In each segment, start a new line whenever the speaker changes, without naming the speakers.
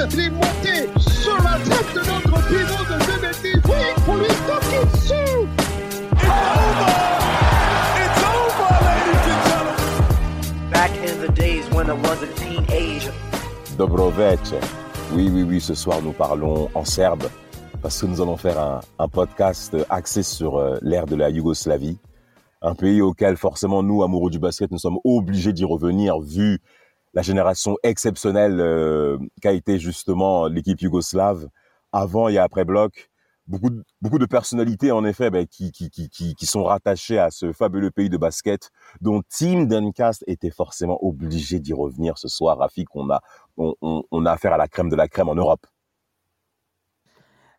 Sa tête, il est monté sur la tête de notre pivot de 2 mètres 10. Oui, pour lui toquer dessus.
It's over! It's over, ladies and gentlemen!
Back in the days when I was a teenager.
Dobroveche. Oui, oui, oui, ce soir nous parlons en serbe parce que nous allons faire un, un podcast axé sur euh, l'ère de la Yougoslavie, un pays auquel forcément nous, amoureux du basket, nous sommes obligés d'y revenir vu la génération exceptionnelle euh, qu'a été justement l'équipe yougoslave avant et après bloc. Beaucoup, de- personnalités, en effet, ben, qui, qui, qui, qui, sont rattachées à ce fabuleux pays de basket, dont Team Duncast était forcément obligé d'y revenir ce soir. Rafik, on a, on, on, on a affaire à la crème de la crème en Europe.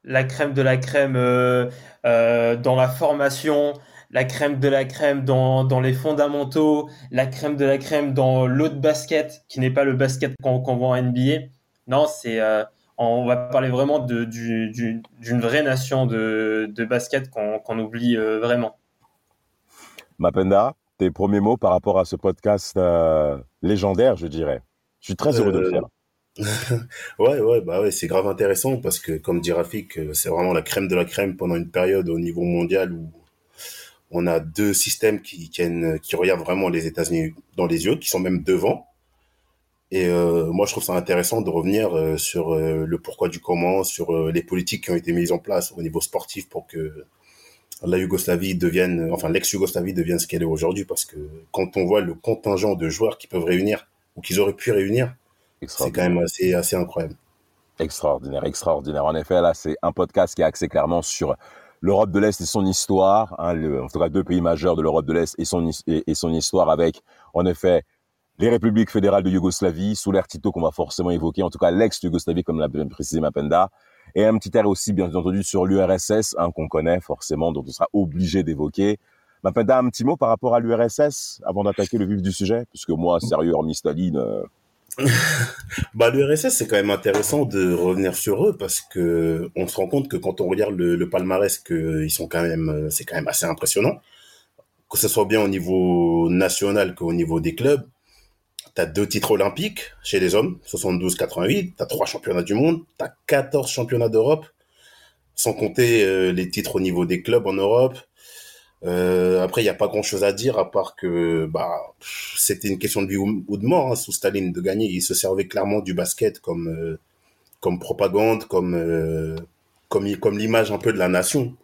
la crème de la crème euh, euh, dans la formation, la crème de la crème dans, dans les fondamentaux, la crème de la crème dans l'autre basket, qui n'est pas le basket qu'on qu'on voit en NBA. Non, c'est euh, on va parler vraiment de- du- du- d'une vraie nation de, de basket qu'on qu'on oublie euh, vraiment.
Mapenda, tes premiers mots par rapport à ce podcast euh, légendaire, je dirais. Je suis très heureux de le faire.
Ouais, ouais, bah ouais, c'est grave intéressant parce que, comme dit Rafik, c'est vraiment la crème de la crème pendant une période au niveau mondial où on a deux systèmes qui, regardent vraiment les États-Unis dans les yeux, qui sont même devant. Et euh, moi, je trouve ça intéressant de revenir euh, sur euh, le pourquoi du comment, sur les politiques qui ont été mises en place au niveau sportif pour que la Yougoslavie devienne, enfin l'ex-Yougoslavie devienne ce qu'elle est aujourd'hui. Parce que quand on voit le contingent de joueurs qu'ils peuvent réunir ou qu'ils auraient pu réunir, c'est quand même assez incroyable.
Extraordinaire, extraordinaire. En effet, là, c'est un podcast qui est axé clairement sur l'Europe de l'Est et son histoire, hein, le- en tout cas deux pays majeurs de l'Europe de l'Est et son, et, et son histoire avec, en effet, les républiques fédérales de Yougoslavie, sous l'ère Tito qu'on va forcément évoquer, en tout cas l'ex-Yougoslavie comme l'a bien précisé Mapenda, et un petit air aussi, bien entendu, sur l'URSS, hein, qu'on connaît forcément, dont on sera obligé d'évoquer. Mapenda, un petit mot par rapport à l'URSS avant d'attaquer le vif du sujet, puisque moi, sérieux, hormis Staline, euh,
Bah, l'URSS, c'est quand même intéressant de revenir sur eux parce que on se rend compte que quand on regarde le, le palmarès, que ils sont quand même, c'est quand même assez impressionnant. Que ce soit bien au niveau national qu'au niveau des clubs. T'as deux titres olympiques chez les hommes, 72-88. T'as trois championnats du monde. T'as 14 championnats d'Europe. Sans compter euh, les titres au niveau des clubs en Europe. Euh, après, il n'y a pas grand-chose à dire à part que bah, c'était une question de vie ou ou de mort hein, sous Staline de gagner. Il se servait clairement du basket comme euh, comme propagande, comme euh, comme comme l'image un peu de la nation.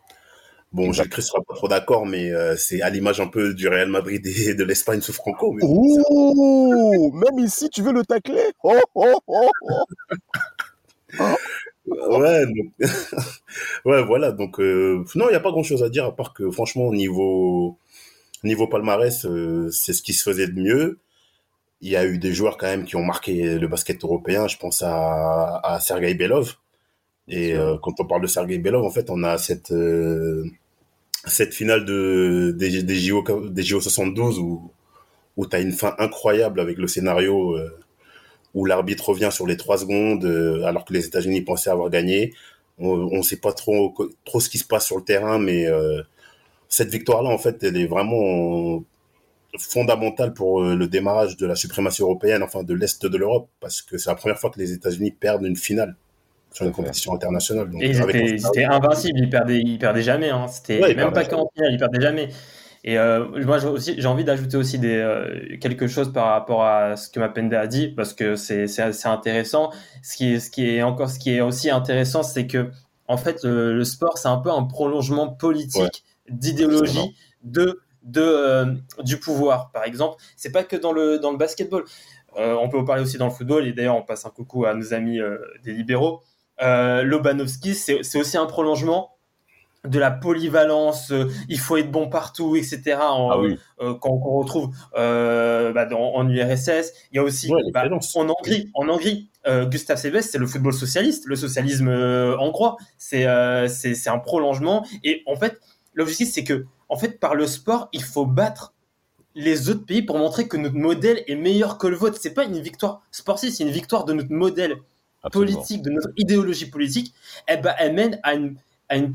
Bon, Gilles Christ sera pas trop d'accord, mais euh, c'est à l'image un peu du Real Madrid et de l'Espagne sous Franco. Mais
Oh, même ici, tu veux le tacler? Oh, oh, oh, oh.
ouais, donc- ouais, voilà. Donc euh, non, il n'y a pas grand-chose à dire à part que franchement, niveau niveau palmarès, euh, c'est ce qui se faisait de mieux. Il y a eu des joueurs quand même qui ont marqué le basket européen. Je pense à, à Sergei Belov. Et euh, quand on parle de Sergei Belov, en fait, on a cette cette finale de des, des JO des JO 72 où où t'as une fin incroyable avec le scénario où l'arbitre revient sur les trois secondes euh, alors que les États-Unis pensaient avoir gagné. On ne sait pas trop trop ce qui se passe sur le terrain, mais euh, cette victoire-là, en fait, elle est vraiment fondamentale pour euh, le démarrage de la suprématie européenne, enfin de l'est de l'Europe, parce que c'est la première fois que les États-Unis perdent une finale sur une compétition internationale. Donc,
Et ils étaient, ils étaient invincibles, ils perdaient, ils perdaient jamais. Hein. C'était
Ouais,
même pas qu'en finale, ils perdaient jamais. Et euh, moi, j'ai envie d'ajouter aussi des, euh, quelque chose par rapport à ce que Mapenda a dit, parce que c'est, assez intéressant. Ce qui est, ce qui est encore, ce qui est aussi intéressant, c'est que, en fait, le, le sport, c'est un peu un prolongement politique,
Ouais.
d'idéologie, de, de, euh, du pouvoir. Par exemple, c'est pas que dans le, dans le basketball. On peut en parler aussi dans le football, et d'ailleurs, on passe un coucou à nos amis des libéraux. Euh, Lobanovski, c'est c'est aussi un prolongement de la polyvalence, euh, il faut être bon partout, etc. En,
Ah oui.
euh, qu'on qu'on retrouve euh, bah, dans, en URSS. Il y a aussi
Ouais,
bah, en Hongrie, en Hongrie Gustave Sebest, c'est le football socialiste, le socialisme hongrois. C'est c'est c'est un prolongement. Et en fait, l'objectif, c'est que, en fait, par le sport, il faut battre les autres pays pour montrer que notre modèle est meilleur que le vôtre. C'est pas une victoire sportive, c'est une victoire de notre modèle
Absolument.
politique, de notre idéologie politique. Eh ben, elle mène à une, à une,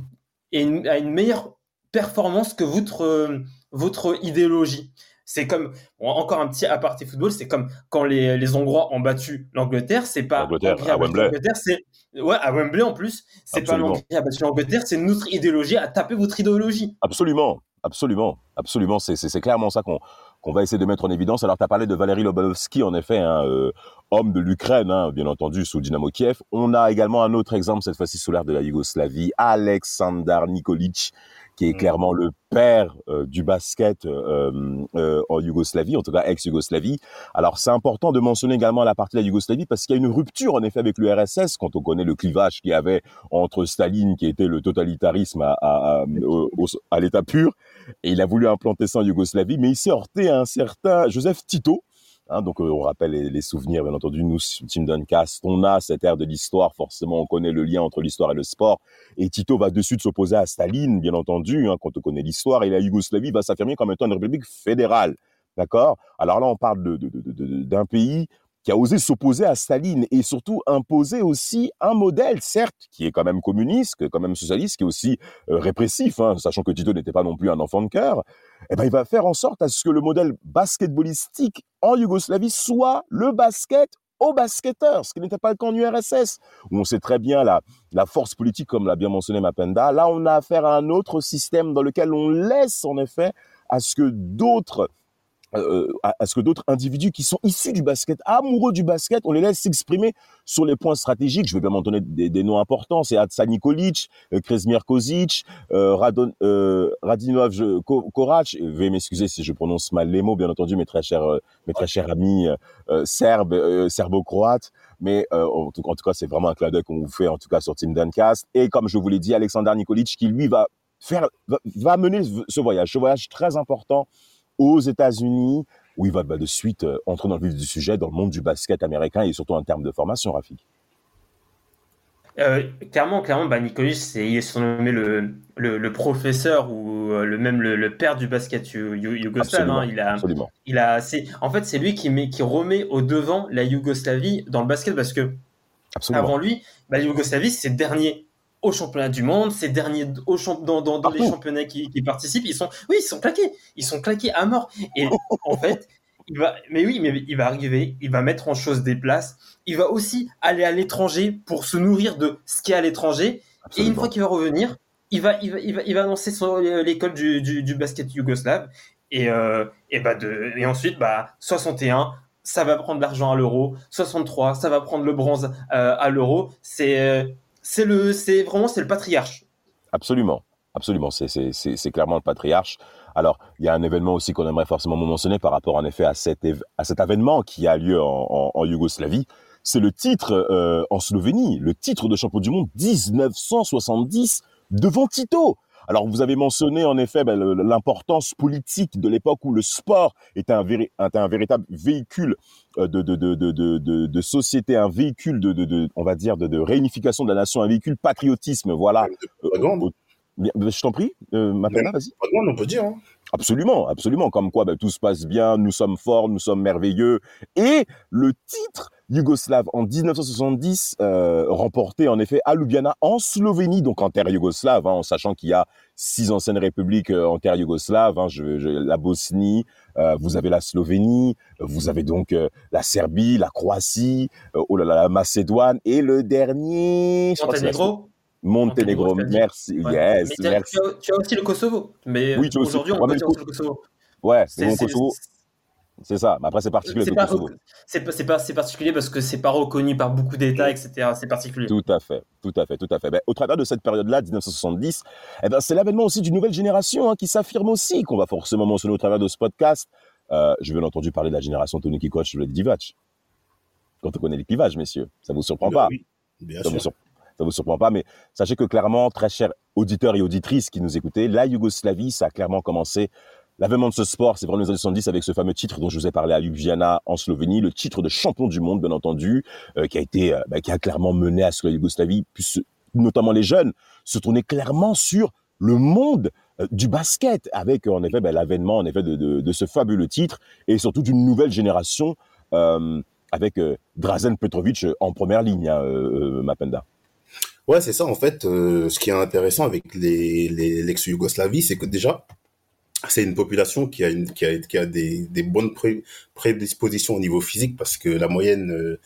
une, à une meilleure performance que votre, euh, votre idéologie. C'est comme, bon, encore un petit aparté football, c'est comme quand les, les Hongrois ont battu l'Angleterre, c'est pas
L'Angleterre, à Wembley.
c'est ouais, à Wembley en plus, c'est pas l'Angleterre qui a battu l'Angleterre, c'est notre idéologie à taper votre idéologie.
Absolument, absolument, absolument. C'est clairement ça qu'on, qu'on va essayer de mettre en évidence. Alors, tu as parlé de Valéry Lobanovski, en effet, hein, euh, homme de l'Ukraine, hein, bien entendu, sous Dynamo Kiev. On a également un autre exemple, cette fois-ci sous l'ère de la Yougoslavie, Aleksandar Nikolic, qui est
Mm.
clairement le père euh, du basket euh, euh, en Yougoslavie, en tout cas ex-Yougoslavie. Alors, c'est important de mentionner également la partie de la Yougoslavie parce qu'il y a une rupture, en effet, avec l'URSS, quand on connaît le clivage qu'il y avait entre Staline, qui était le totalitarisme à, à, à, à l'état pur, et il a voulu implanter ça en Yougoslavie, mais il s'est heurté à un certain Joseph Tito. Hein, donc, euh, on rappelle les, souvenirs, bien entendu. Nous, Team Duncast, on a cette ère de l'histoire. Forcément, on connaît le lien entre l'histoire et le sport. Et Tito va de suite s'opposer à Staline, bien entendu, hein, quand on connaît l'histoire. Et la Yougoslavie va s'affirmer comme étant une république fédérale. D'accord? Alors là, on parle de- de- de- de- de- d'un pays qui a osé s'opposer à Staline et surtout imposer aussi un modèle, certes, qui est quand même communiste, qui est quand même socialiste, qui est aussi euh, répressif, hein, sachant que Tito n'était pas non plus un enfant de cœur, eh ben, il va faire en sorte à ce que le modèle basketballistique en Yougoslavie soit le basket aux basketteurs, ce qui n'était pas le cas en URSS, où on sait très bien la, la force politique, comme l'a bien mentionné Mapenda. Là, on a affaire à un autre système dans lequel on laisse, en effet, à ce que d'autres euh, à, à ce que d'autres individus qui sont issus du basket, amoureux du basket, on les laisse s'exprimer sur les points stratégiques. Je vais bien m'en donner des, des noms importants. C'est Atsa Nikolic, euh, Krezmir Kozic, euh, Radon, euh, Radinov je- Ko- Korac. Et Veuillez m'excuser si je prononce mal les mots, bien entendu, mes très chers, euh, mes très chers amis euh, euh, serbes, euh, serbo-croates. Mais euh, en, tout, en tout cas, c'est vraiment un clin d'œil qu'on vous fait, en tout cas, sur Team Duncast. Et comme je vous l'ai dit, Alexander Nikolic, qui lui va faire, va mener ce voyage, ce voyage très important aux États-Unis, où il va bah, de suite euh, entrer dans le vif du sujet, dans le monde du basket américain et surtout en termes de formation, Rafik.
Euh, clairement, clairement, bah, c'est, il est surnommé le, le, le professeur ou euh, le même le, le père du basket you- you- yougoslave. Hein. Il a,
Absolument.
il a, c'est, en fait, c'est lui qui, met, qui remet au devant la Yougoslavie dans le basket parce que
Absolument.
avant lui, bah, la Yougoslavie, c'est le dernier au championnat du monde, c'est le dernier au champ- dans, dans, dans les
Partout.
championnats qui, qui participent. Ils sont, oui, ils sont claqués, ils sont claqués à mort. Et en fait, il va, mais oui, mais il va arriver, il va mettre en chose des places. Il va aussi aller à l'étranger pour se nourrir de ce qui est à l'étranger. Et une fois qu'il va revenir, il va, il va, il va, il va lancer son- l'école du, du, du basket yougoslave. Et, euh, et, bah de, et ensuite, bah, 61, ça va prendre l'argent à l'euro. 63, ça va prendre le bronze euh, à l'euro. C'est, euh, c'est le, c'est vraiment, c'est le patriarche.
Absolument. Absolument. C'est, clairement le patriarche. Alors, il y a un événement aussi qu'on aimerait forcément mentionner par rapport, en effet, à cet, à cet qui a lieu en, en, en Yougoslavie. C'est le titre euh, en Slovénie, le titre de champion du monde 1970 devant Tito. Alors, vous avez mentionné en effet ben, l'importance politique de l'époque où le sport était un, véri- était un véritable véhicule euh, de, de, de, de, de, de, de société, un véhicule de, on va dire, de, réunification de la nation, un véhicule patriotisme, voilà. Euh, bien, je t'en prie, euh, Mapenda, vas-y.
On peut dire. Hein.
Absolument, absolument. Comme quoi, ben, tout se passe bien, nous sommes forts, nous sommes merveilleux. Et le titre yougoslave en 1970, euh, remporté en effet à Ljubljana en Slovénie, donc en terre yougoslave, hein, en sachant qu'il y a six anciennes républiques euh, en terre yougoslave. Hein, je, je- la Bosnie, euh, vous avez la Slovénie, vous avez donc euh, la Serbie, la Croatie, oh là là, la Macédoine et le dernier.
Monténégro.
Monténégro, merci,
Ouais.
yes,
Mais
merci.
tu, as, tu as aussi le Kosovo. Mais
Oui,
aujourd'hui, on
ouais,
peut dire
le
Kosovo.
Ouais,
C'est- c'est-
Kosovo, c'est ça. Mais après, c'est particulier
C'est pas, c'est pas, c'est pas, c'est particulier parce que c'est pas reconnu par beaucoup d'États, etc. C'est particulier.
Tout à fait, tout à fait, tout à fait. Ben, au travers de cette période-là, 1970, eh ben, c'est l'avènement aussi d'une nouvelle génération hein, qui s'affirme aussi, qu'on va forcément mentionner au travers de ce podcast. Euh, je vais bien entendu parler de la génération Tony Kukoc, le Divac. Quand on connaît les clivages, messieurs, ça vous surprend pas
Oui, bien
ça vous,
sûr.
sur- ça vous surprend pas, mais sachez que clairement, très chers auditeurs et auditrices qui nous écoutez, la Yougoslavie, ça a clairement commencé. L'avènement de ce sport, c'est vraiment les années 70 avec ce fameux titre dont je vous ai parlé à Ljubljana en Slovénie, le titre de champion du monde, bien entendu, euh, qui a été, euh, bah, qui a clairement mené à ce que la Yougoslavie puisse, notamment les jeunes, se tourner clairement sur le monde euh, du basket, avec en effet bah, l'avènement en effet de, ce fabuleux titre et surtout d'une nouvelle génération avec Drazen Petrovic en première ligne, hein, Mapenda.
Ouais, c'est ça en fait. ce qui est intéressant avec les, les l'ex-Yougoslavie, c'est que déjà, c'est une population qui a, une, qui a, qui a des, des bonnes pré- prédispositions au niveau physique parce que la moyenne, euh,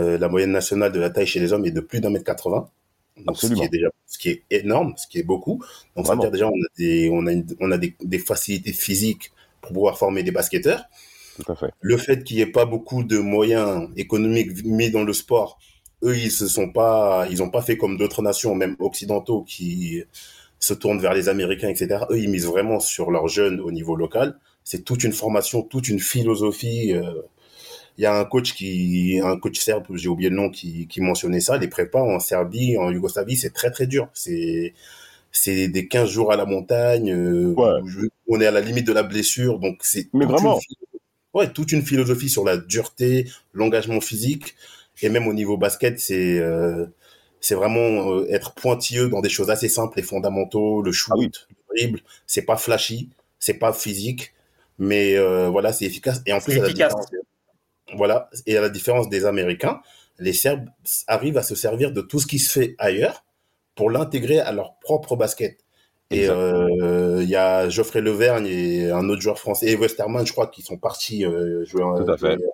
euh, la moyenne nationale de la taille chez les hommes est de plus d'un mètre 80. Donc, ce qui
Absolument.
est déjà, ce qui est énorme, ce qui est beaucoup. Donc, ça veut dire déjà, on a des, on a, une- on a des, des facilités physiques pour pouvoir former des basketteurs.
Tout à fait.
Le fait qu'il n'y ait pas beaucoup de moyens économiques mis dans le sport, eux, ils se sont pas, ils ont pas fait comme d'autres nations, même occidentaux, qui se tournent vers les Américains, etc. Eux, ils misent vraiment sur leurs jeunes au niveau local. C'est toute une formation, toute une philosophie. euh. Il y a un coach qui, un coach serbe, j'ai oublié le nom, qui, qui mentionnait ça. Les prépas en Serbie, en Yougoslavie, c'est très très dur. C'est, c'est des 15 jours à la montagne. euh,
Ouais.
on est à la limite de la blessure, donc c'est
Mais vraiment.
une ouais, toute une philosophie sur la dureté, l'engagement physique, et même au niveau basket, c'est euh, c'est vraiment euh, être pointilleux dans des choses assez simples, les fondamentaux, le shoot,
Ah oui.
le dribble. C'est pas flashy, c'est pas physique, mais euh, voilà, c'est efficace. Et en plus, à la voilà, et à la différence des Américains, les Serbes arrivent à se servir de tout ce qui se fait ailleurs pour l'intégrer à leur propre basket. Et euh, il y a Geoffrey Levergne et un autre joueur français, et Westerman, je crois, qui sont partis euh, jouer, en-
Tout à fait.
jouer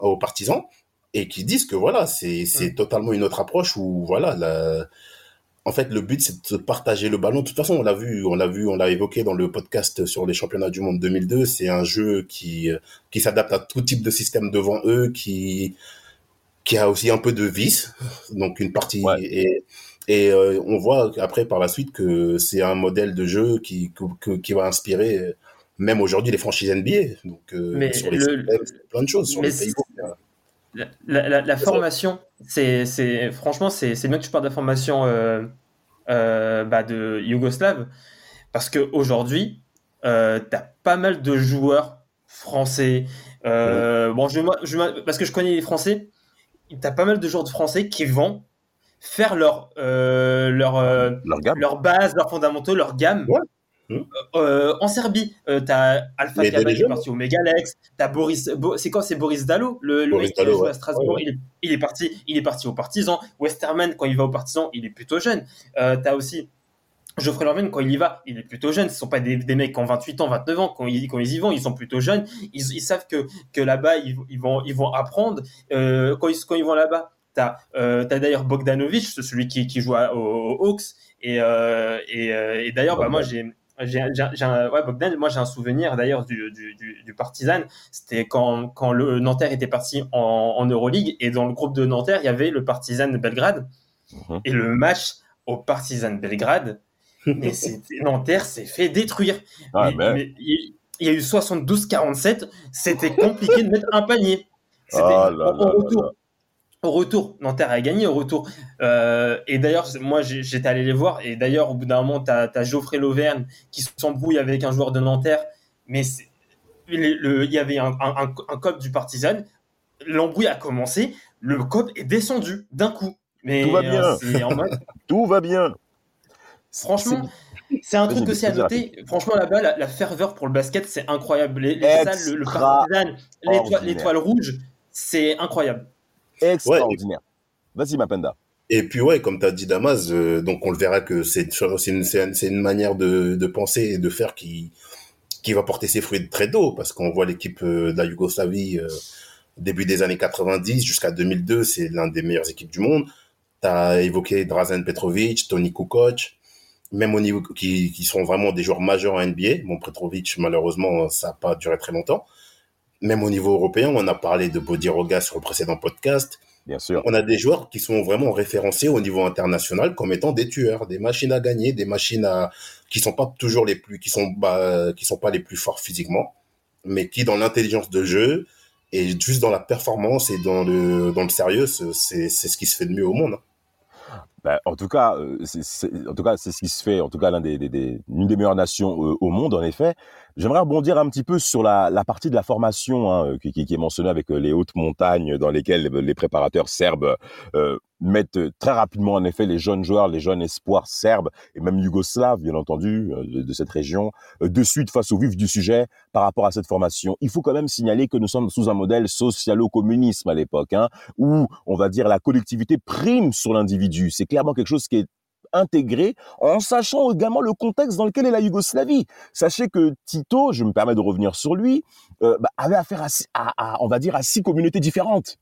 aux partisans et qui disent que voilà, c'est c'est totalement une autre approche où voilà, la... en fait, le but c'est de partager le ballon. De toute façon, on l'a vu, on l'a vu, on l'a évoqué dans le podcast sur les championnats du monde 2002. C'est un jeu qui qui s'adapte à tout type de système devant eux, qui qui a aussi un peu de vice, donc une partie
Ouais.
et et euh, on voit après par la suite que c'est un modèle de jeu qui que- qui va inspirer même aujourd'hui les franchises NBA. Donc euh,
Mais
sur les
le-
systèmes, plein de choses sur
mais
les playbooks.
La, la- la- la formation, c'est, franchement, c'est, bien que tu parles de la formation euh, euh, bah, de Yougoslave, parce qu'aujourd'hui, euh, tu as pas mal de joueurs français. euh, Bon, je, moi, je, parce que je connais les Français, tu as pas mal de joueurs de français qui vont faire leur, leur,
Leur gamme.
leur base, leurs fondamentaux, leur gamme.
Ouais. Mhm.
Euh, en Serbie, euh, t'as Alpha
des
qui est parti au Megalex, t'as Boris, Bo- c'est quoi, c'est Boris Dallot, le, le
Boris
mec qui
ouais.
à Strasbourg,
Ouais,
Il, est, il est parti, il est parti au Partizan. Westerman quand il va au Partizan, il est plutôt jeune. Euh, t'as aussi Geoffrey Lorman quand il y va, il est plutôt jeune. Ce sont pas des, des mecs qui ont 28 ans, 29 ans quand ils, quand ils y vont, ils sont plutôt jeunes. Ils, ils savent que que là-bas ils, ils vont ils vont apprendre. Euh, quand ils quand ils vont là-bas, T'as euh, t'as d'ailleurs Bogdanovic, celui qui, qui joue à- aux, aux Hawks. Et, euh, et, euh, et d'ailleurs, bah, moi, j'ai un, ouais, Bogdan, moi j'ai un souvenir d'ailleurs du, du, du, du Partizan. C'était quand, quand le Nanterre était parti en, en Euroleague et dans le groupe de Nanterre, il y avait le Partizan Belgrade.
Mhm.
Et le match au Partizan Belgrade, mais Nanterre s'est fait détruire.
Ah,
Mais-
ben.
mais il il y a eu 72-47, c'était compliqué de mettre un panier. C'était
Ah là
au- au
là
retour.
là
Au retour, Nanterre a gagné au retour. Euh, et d'ailleurs, moi, j'étais allé les voir. Et d'ailleurs, au bout d'un moment, tu as, Geoffrey Lauvergne qui s'embrouille avec un joueur de Nanterre. Mais il y avait un, un, un, un cop du Partizan. L'embrouille a commencé. Le cop est descendu d'un coup. Mais
Tout va bien.
euh, c'est en mode-
Tout va bien.
Franchement, c'est un truc aussi à noter. Franchement, là-bas, la, la ferveur pour le basket, c'est incroyable. Les, les salles, le, le Partizan, l'étoile rouge, c'est incroyable.
Extraordinaire. Vas-y, Mapenda.
Et puis ouais, comme tu as dit Damas, euh, donc on le verra que c'est une, manière de, de penser et de faire qui, qui va porter ses fruits très tôt, parce qu'on voit l'équipe euh, de la Yougoslavie euh, début des années 90 jusqu'à 2002, c'est l'un des meilleures équipes du monde. Tu as évoqué Drazen Petrovic, Tony Kukoc, même au niveau qui, qui sont vraiment des joueurs majeurs en NBA. Bon, Petrovic, malheureusement, ça n'a pas duré très longtemps. Même au niveau européen, on a parlé de Bodiroga sur le précédent podcast
Bien sûr.
on a des joueurs qui sont vraiment référencés au niveau international comme étant des tueurs, des machines à gagner, des machines à qui sont pas toujours les plus qui sont bah, qui sont pas les plus forts physiquement, mais qui dans l'intelligence de jeu et juste dans la performance et dans le dans le sérieux, c'est c'est ce qui se fait de mieux au monde.
Bah, en tout cas, euh, c'est, en tout cas, c'est ce qui se fait. En tout cas, l'un des, des, des- une des meilleures nations euh, au monde, en effet. J'aimerais rebondir un petit peu sur la, la partie de la formation hein, qui, qui, qui est mentionnée avec euh, les hautes montagnes dans lesquelles les préparateurs serbes euh, mettent euh, très rapidement, en effet, les jeunes joueurs, les jeunes espoirs serbes et même yougoslaves, bien entendu, euh, de, de cette région, euh, de suite face au vif du sujet par rapport à cette formation. Il faut quand même signaler que nous sommes sous un modèle socialo-communisme à l'époque, hein, où on va dire la collectivité prime sur l'individu. C'est clairement quelque chose qui est intégré en sachant également le contexte dans lequel est la Yougoslavie. Sachez que Tito, je me permets de revenir sur lui, euh, bah, avait affaire à, on va dire, à six communautés différentes.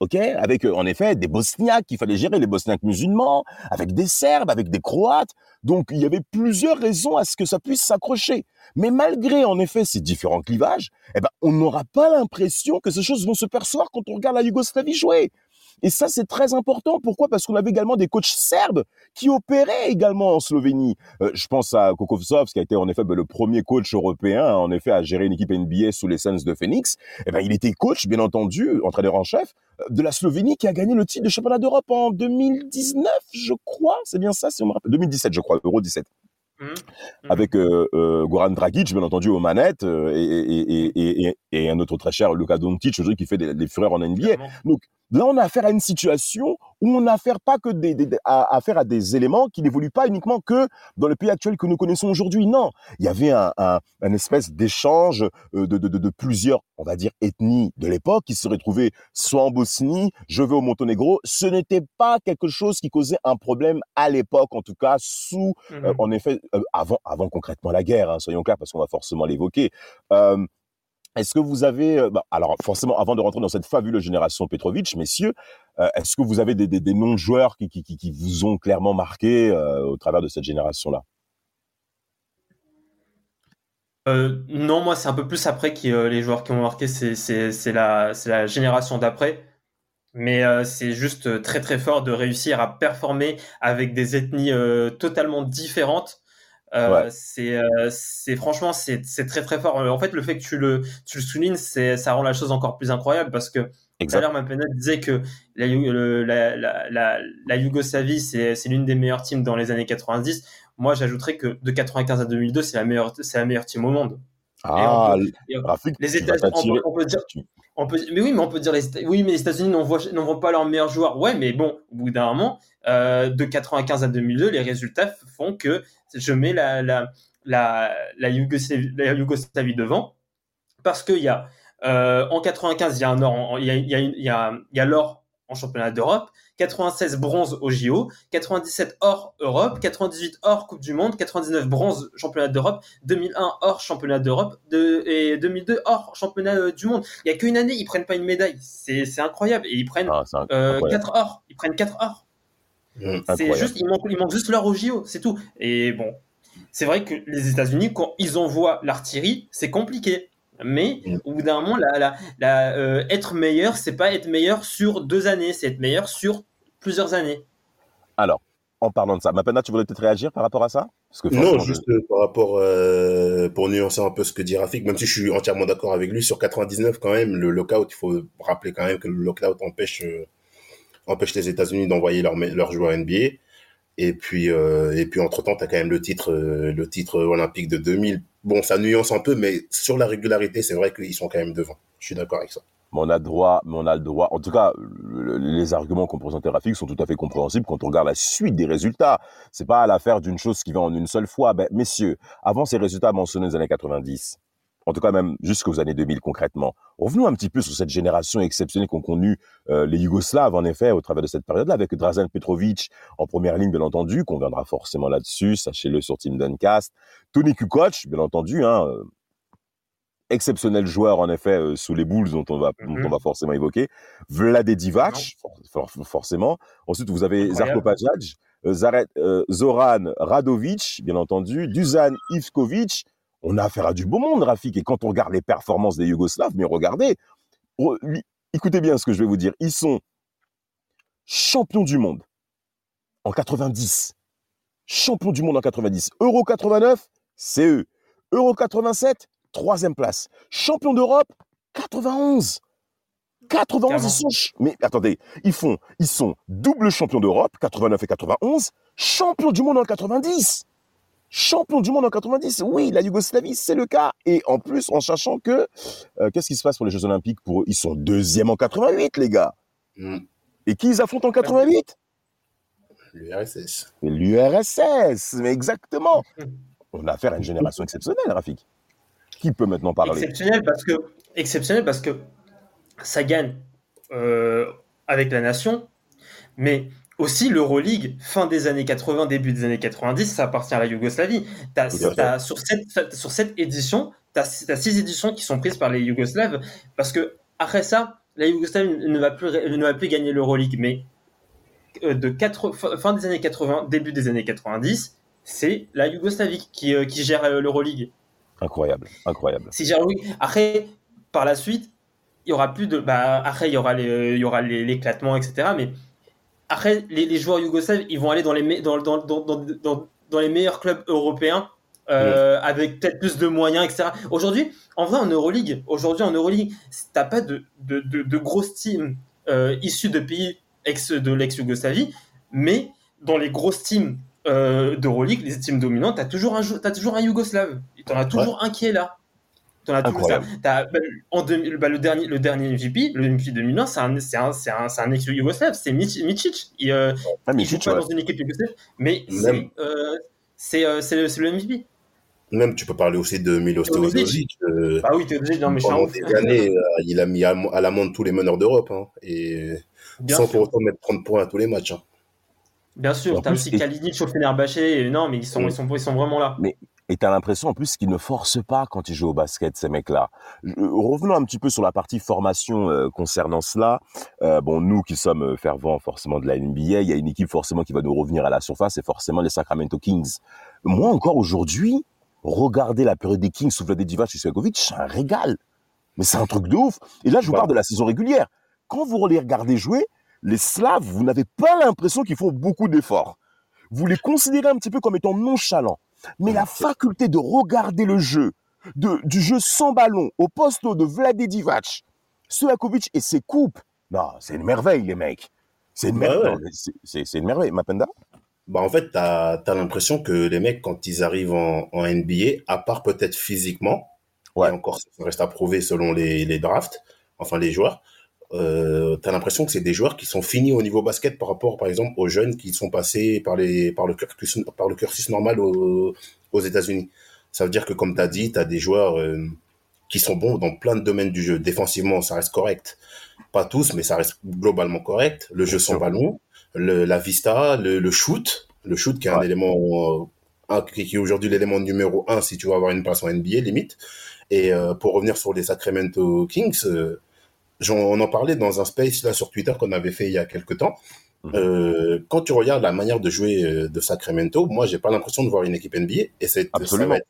Ok, avec euh, en effet des Bosniaques qu'il fallait gérer, les Bosniaques musulmans, avec des Serbes, avec des Croates. Donc il y avait plusieurs raisons à ce que ça puisse s'accrocher. Mais malgré en effet ces différents clivages, eh ben on n'aura pas l'impression que ces choses vont se percevoir quand on regarde la Yougoslavie jouer. Et ça, c'est très important. Pourquoi? Parce qu'on avait également des coachs serbes qui opéraient également en Slovénie. Euh, je pense à Kokovsov, qui a été en effet ben, le premier coach européen, hein, en effet, à gérer une équipe NBA sous les Suns de Phoenix. Eh ben, il était coach, bien entendu, entraîneur en chef euh, de la Slovénie qui a gagné le titre de championnat d'Europe en 2019, je crois. C'est bien ça, si on me rappelle. 2017, je crois, Euro 17
Mhm.
avec euh, euh, Goran Dragic, bien entendu, aux manettes, euh, et, et, et, et, et, et un autre très cher, Luka Doncic, aujourd'hui, qui fait des, des fureurs en NBA. Donc là, on a affaire à une situation où on a affaire pas que des, des- à, affaire à des éléments qui n'évoluent pas uniquement que dans le pays actuel que nous connaissons aujourd'hui. Non, il y avait un, un, un espèce d'échange euh, de, de, de, de plusieurs, on va dire, ethnies de l'époque qui se retrouvaient soit en Bosnie, je vais au Monténégro. Ce n'était pas quelque chose qui causait un problème à l'époque, en tout cas sous euh, en effet, euh, avant, avant concrètement la guerre, hein, soyons clairs, parce qu'on va forcément l'évoquer. Euh, est-ce que vous avez, euh, bah, alors forcément, avant de rentrer dans cette fabuleuse génération Petrovic, messieurs, euh, est-ce que vous avez des, des, des noms de joueurs qui, qui, vous ont clairement marqué euh, au travers de cette génération-là?
Euh, non, moi, c'est un peu plus après que les joueurs qui ont marqué, c'est la, la génération d'après. Mais c'est juste très très fort de réussir à performer avec des ethnies totalement différentes. Euh,
Ouais.
C'est euh, c'est franchement c'est c'est très très fort. En fait, le fait que tu le tu le soulignes, c'est ça rend la chose encore plus incroyable parce que tout à l'heure, Mapena disait que la, le- la, la, la, la Yougoslavie, c'est c'est l'une des meilleures teams dans les années 90. Moi, j'ajouterais que de 95 à 2002, c'est la meilleure, c'est la meilleure team au monde.
Ah,
on-
Rafik,
on
t'attirer.
peut- on peut dire-
tu-
On peut, mais oui, mais on peut dire les, oui, mais les États-Unis n'envoient n'envoient pas leurs meilleurs joueurs. Ouais, mais bon, au bout d'un moment, euh, de 95 à 2002, les résultats font que je mets la, la, la, la, Yougoslavie, la Yougoslavie devant parce qu'il y a euh, en 95, il y a y a, y a, il y a l'or en championnat d'Europe, 96 bronze au JO, 97 or Europe, 98 or Coupe du Monde, 99 bronze championnat d'Europe, 2001 or championnat d'Europe de, et 2002 or championnat euh, du monde. Il y a qu'une année, ils prennent pas une médaille. C'est c'est incroyable. Et ils prennent
Ah,
euh,
incroyable.
4 or. Ils prennent 4 or.
Mm.
C'est juste, il manque, il manque juste l'or au JO, c'est tout. Et bon, c'est vrai que les États-Unis, quand ils envoient l'artillerie, c'est compliqué. Mais au bout d'un moment, la, la, la, euh, être meilleur, c'est pas être meilleur sur deux années, c'est être meilleur sur plusieurs années.
Alors, en parlant de ça, Mapena, tu voulais peut-être réagir par rapport à ça? Parce que
Non, juste euh, par rapport, euh, pour nuancer un peu ce que dit Rafik, même si je suis entièrement d'accord avec lui, sur 99 quand même, le lockout, il faut rappeler quand même que le lockout empêche, euh, empêche les États-Unis d'envoyer leurs joueurs NBA. Et puis, euh, et puis entre temps, tu as quand même le titre, euh, le titre olympique de 2000. Bon, ça nuance un peu, mais sur la régularité, c'est vrai qu'ils sont quand même devant. Je suis d'accord avec ça.
Mais on a droit, mais on a le droit. En tout cas, le- les arguments qu'on présentait Rafik sont tout à fait compréhensibles quand on regarde la suite des résultats. C'est pas l'affaire d'une chose qui va en une seule fois. Ben, messieurs, avant ces résultats mentionnés des années 90, en tout cas même jusqu'aux années 2000 concrètement, revenons un petit peu sur cette génération exceptionnelle qu'ont connue euh, les Yougoslaves, en effet, au travers de cette période-là, avec Drazen Petrovic en première ligne, bien entendu, qu'on viendra forcément là-dessus, sachez-le sur Team Duncast. Tony Kukoc, bien entendu, hein, exceptionnel joueur en effet euh, sous les Bulls dont on va dont
Mhm.
on va forcément évoquer Vlade Divac for- for- forcément. Ensuite vous avez. Zarko Pajac euh, Zaret- euh, Zoran Radovic bien entendu Dusan Ivkovic on a affaire à du beau monde Rafik et quand on regarde les performances des Yougoslaves mais regardez re- écoutez bien ce que je vais vous dire. Ils sont champions du monde en 90 champions du monde en 90 Euro 89 c'est eux. Euro 87 troisième place. Champion d'Europe, 91. 91,
Clairement.
ils sont, mais attendez, ils font, ils sont double champion d'Europe, 89 et 91, champion du monde en 90. Champion du monde en 90, oui, la Yougoslavie, c'est le cas. Et en plus, en sachant que, euh, qu'est-ce qui se passe pour les Jeux Olympiques? Pour eux Ils sont deuxième en 88, les gars.
Mm.
Et qui ils affrontent en 88
L'URSS.
L'URSS, mais exactement. On a affaire à une génération exceptionnelle, Rafik. Qui peut maintenant parler
Exceptionnel parce que, exceptionnel parce que ça gagne euh, avec la nation, mais aussi l'Euroleague, fin des années 80, début des années 90, ça appartient à la Yougoslavie. Sur, cette, sur cette édition, tu as, six éditions qui sont prises par les Yougoslaves, parce que après ça, la Yougoslavie ne va plus, ne va plus gagner l'Euroleague, mais euh, de fin des années 80, début des années 90, c'est la Yougoslavie qui, euh, qui gère l'Euroleague.
Incroyable, incroyable.
Si j'ai oui. Après, par la suite, il y aura plus de. Bah, après, il y aura les, euh, il y aura l'éclatement, etc. Mais après, les, les joueurs yougoslaves, ils vont aller dans les, me- dans, dans, dans, dans, dans- dans les meilleurs clubs européens. euh, avec peut-être plus de moyens, etc. Aujourd'hui, en vrai, en Euroleague, aujourd'hui en Euroleague, t'as pas de, de, de, de grosses teams euh, issues de pays ex de l'ex-Yougoslavie, mais dans les grosses teams euh, d'Euroleague, les teams dominantes, t'as toujours un, t'as toujours un Yougoslave. T'en as toujours un qui est là. T'en as toujours ça. Bah, en 2000 bah, le dernier, le dernier MVP, le MVP 2001, c'est un, c'est un, c'est un, un ex-Yougoslave, c'est Mic- Micic. Il, euh,
Ah, mais
il joue pas
ouais.
dans une équipe yougoslave, mais
Même.
c'est, euh, euh, le, MVP.
Même, tu peux parler aussi de Milos
Teodosic.
Teodosic. euh,
Bah oui, de dire, mais
pendant des années, euh, il a mis à, à l'amende tous les meneurs d'Europe. hein, et
Bien
sans
sûr.
pour autant mettre 30 points à tous les matchs. hein.
Bien sûr, t'as aussi Kalinic au non, mais ils sont, ils sont, ils sont vraiment là.
Et t'as l'impression en plus qu'ils ne forcent pas quand ils jouent au basket, ces mecs-là. Je- Revenons un petit peu sur la partie formation euh, concernant cela. Euh, bon, nous qui sommes euh, fervents forcément de la NBA, il y a une équipe forcément qui va nous revenir à la surface, c'est forcément les Sacramento Kings. Moi encore aujourd'hui, regarder la période des Kings sous Vlade Divac et c'est un régal. Mais c'est un truc de ouf. Et là, je vous
Bah.
parle de la saison régulière. Quand vous les regardez jouer, les Slaves, vous n'avez pas l'impression qu'ils font beaucoup d'efforts. Vous les considérez un petit peu comme étant nonchalants. Mais la faculté de regarder le jeu, de, du jeu sans ballon, au poste de Vlade Divac, Stojakovic et ses coupes, non, c'est une merveille, les mecs. C'est une
Ouais,
merveille.
ouais.
C'est- une merveille. Mapenda
Bah, en fait, t'as as, l'impression que les mecs, quand ils arrivent en, en NBA, à part peut-être physiquement,
Ouais.
et encore, ça reste à prouver selon les, les drafts, enfin les joueurs, euh, t'as l'impression que c'est des joueurs qui sont finis au niveau basket par rapport, par exemple, aux jeunes qui sont passés par, les, par, le, cursus, par le cursus normal au- aux États-Unis. Ça veut dire que, comme t'as dit, t'as des joueurs euh, qui sont bons dans plein de domaines du jeu. Défensivement, ça reste correct. Pas tous, mais ça reste globalement correct. Le jeu sans ballon, le, la vista, le, le shoot, le shoot qui est un élément, euh, qui est aujourd'hui l'élément numéro un si tu veux avoir une place en NBA limite. Et euh, pour revenir sur les Sacramento Kings, j'en- on en parlait dans un space là sur Twitter qu'on avait fait il y a quelques temps.
Mhm.
Euh, quand tu regardes la manière de jouer euh, de Sacramento, moi j'ai pas l'impression de voir une équipe NBA et c'est ça
Absolument.
va être,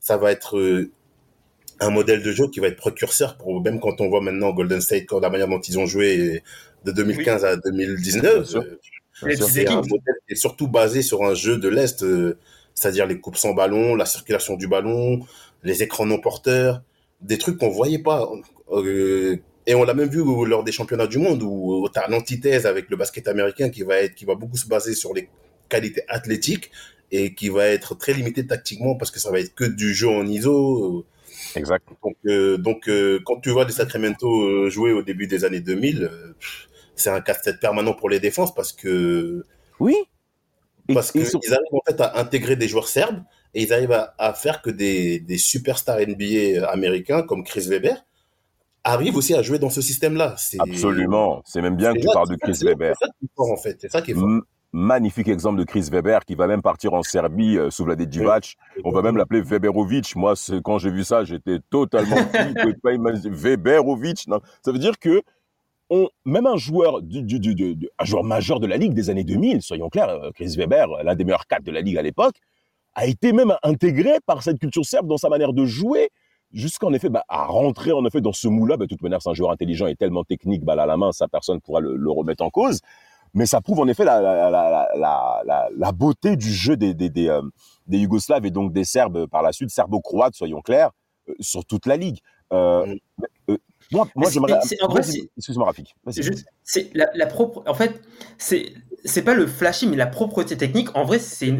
ça va être euh, un modèle de jeu qui va être précurseur pour même quand on voit maintenant Golden State quand la manière dont ils ont joué de 2015 à 2019
Bien sûr.
euh,
Les
sûr,
petites
c'est un modèle qui est surtout basé sur un jeu de l'Est, euh, c'est-à-dire les coupes sans ballon, la circulation du ballon, les écrans non porteurs, des trucs qu'on voyait pas. Euh, et on l'a même vu lors des championnats du monde où tu as l'antithèse avec le basket américain qui va être, qui va beaucoup se baser sur les qualités athlétiques et qui va être très limité tactiquement parce que ça va être que du jeu en ISO.
Exact.
Donc, euh, donc euh, quand tu vois les Sacramento euh, jouer au début des années 2000, euh, pff, c'est un casse-tête permanent pour les défenses parce que
Oui.
Parce qu'ils
sur-
arrivent en fait à intégrer des joueurs serbes et ils arrivent à, à faire que des, des superstars NBA américains comme Chris Weber arrivent aussi à jouer dans ce système-là.
Absolument. C'est même bien que tu parles de Chris Weber.
C'est ça qui est fort en fait. C'est ça qui est fort.
M- magnifique exemple de Chris Weber qui va même partir en Serbie euh, sous Vlade Divac. On va même l'appeler Weberovic. Moi, quand j'ai vu ça, j'étais totalement pas imaginer. Weberovic. Non. Ça veut dire que on, même un joueur, du, un joueur majeur de la Ligue des années 2000, soyons clairs, euh, Chris Weber, l'un des meilleurs quatre de la Ligue à l'époque, a été même intégré par cette culture serbe dans sa manière de jouer, jusqu'en effet bah, à rentrer en effet dans ce moule-là. Bah, de toute manière, c'est un joueur intelligent et tellement technique, balle à la main, ça personne pourra le, le remettre en cause. Mais ça prouve en effet la, la, la, la, la, la beauté du jeu des, des, des, euh, des Yougoslaves et donc des Serbes par la suite, serbo-croates, soyons clairs, euh, sur toute la ligue. Euh,
Mm.
Moi, j'aimerais. Excuse-moi, Rafik.
C'est la, propre. En fait, c'est c'est pas le flashy, mais la propreté technique. En vrai, c'est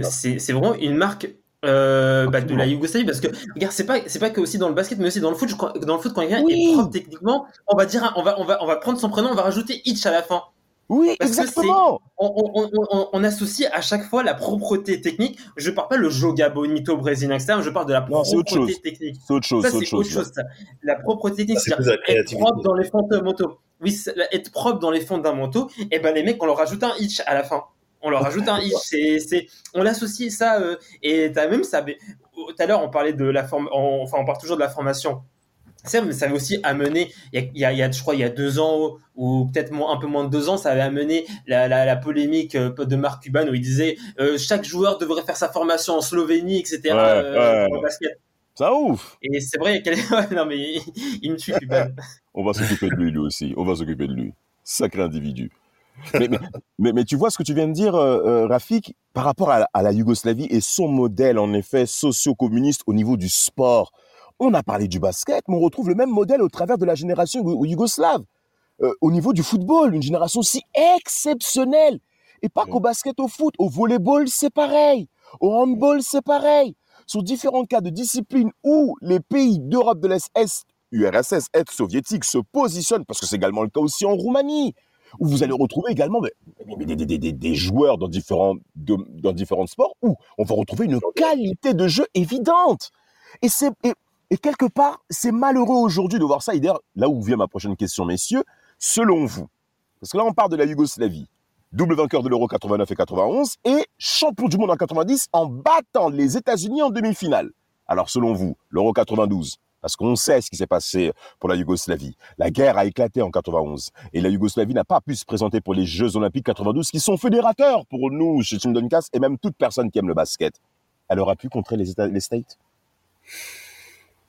vraiment une marque. Euh, bah, de la Yougoslavie parce que regarde c'est pas c'est pas que aussi dans le basket mais aussi dans le foot je dans le foot quand quelqu'un
Oui.
est propre techniquement on va dire on va on va on va prendre son prénom on va rajouter itch à la fin
Oui,
Parce
exactement.
on, on, on, on- on associe à chaque fois la propreté technique je parle pas le joga bonito brésilien etc je parle de la
Non, c'est autre
propreté
chose.
technique
C'est autre chose.
ça,
C'est autre chose.
ça. La propreté technique,
Ah, c'est
être propre dans les fondamentaux. Oui, être propre dans les fondamentaux. Et ben les mecs, on leur rajoute un hitch à la fin. On leur rajoute un hitch. C'est, on l'associe ça. euh, et t'as même ça. Tout à l'heure, on parlait de la forme. Enfin, on parle toujours de la formation. Ça, mais ça avait aussi amené, il y, a, il y je crois, il y a deux ans, ou peut-être un peu moins de deux ans, ça avait amené la, la, la polémique euh, de Marc Cuban où il disait euh, chaque joueur devrait faire sa formation en Slovénie, etc.
Ouais,
euh,
ouais.
basket.
Un ouf.
Et c'est vrai ouais, non mais il, il me tue Cuban.
On va s'occuper de lui, lui aussi. On va s'occuper de lui. Sacré individu. Mais, mais, mais, mais tu vois ce que tu viens de dire, euh, euh, Rafik, par rapport à, la- à la Yougoslavie et son modèle, en effet, socio-communiste au niveau du sport. On a parlé du basket, mais on retrouve le même modèle au travers de la génération you- yougoslave. Euh, au niveau du football, une génération si exceptionnelle. Et pas qu'au basket, au foot, au volleyball, c'est pareil. Au handball, c'est pareil. Sur différents cas de discipline où les pays d'Europe de l'Est, Est, URSS, ex-soviétique se positionnent, parce que c'est également le cas aussi en Roumanie, où vous allez retrouver également mais- mais des, des- des- des joueurs dans différents, de- dans différents sports, où on va retrouver une qualité de jeu évidente. Et, c'est, et, et quelque part, c'est malheureux aujourd'hui de voir ça. Et d'ailleurs, là où vient ma prochaine question, messieurs, selon vous, parce que là on parle de la Yougoslavie, double vainqueur de l'Euro 89 et 91, et champion du monde en 90 en battant les États-Unis en demi-finale. Alors selon vous, l'Euro 92, parce qu'on sait ce qui s'est passé pour la Yougoslavie. La guerre a éclaté en 91 et la Yougoslavie n'a pas pu se présenter pour les Jeux Olympiques 92 qui sont fédérateurs pour nous chez Team Duncast et même toute personne qui aime le basket. Elle aura pu contrer les, États, les States?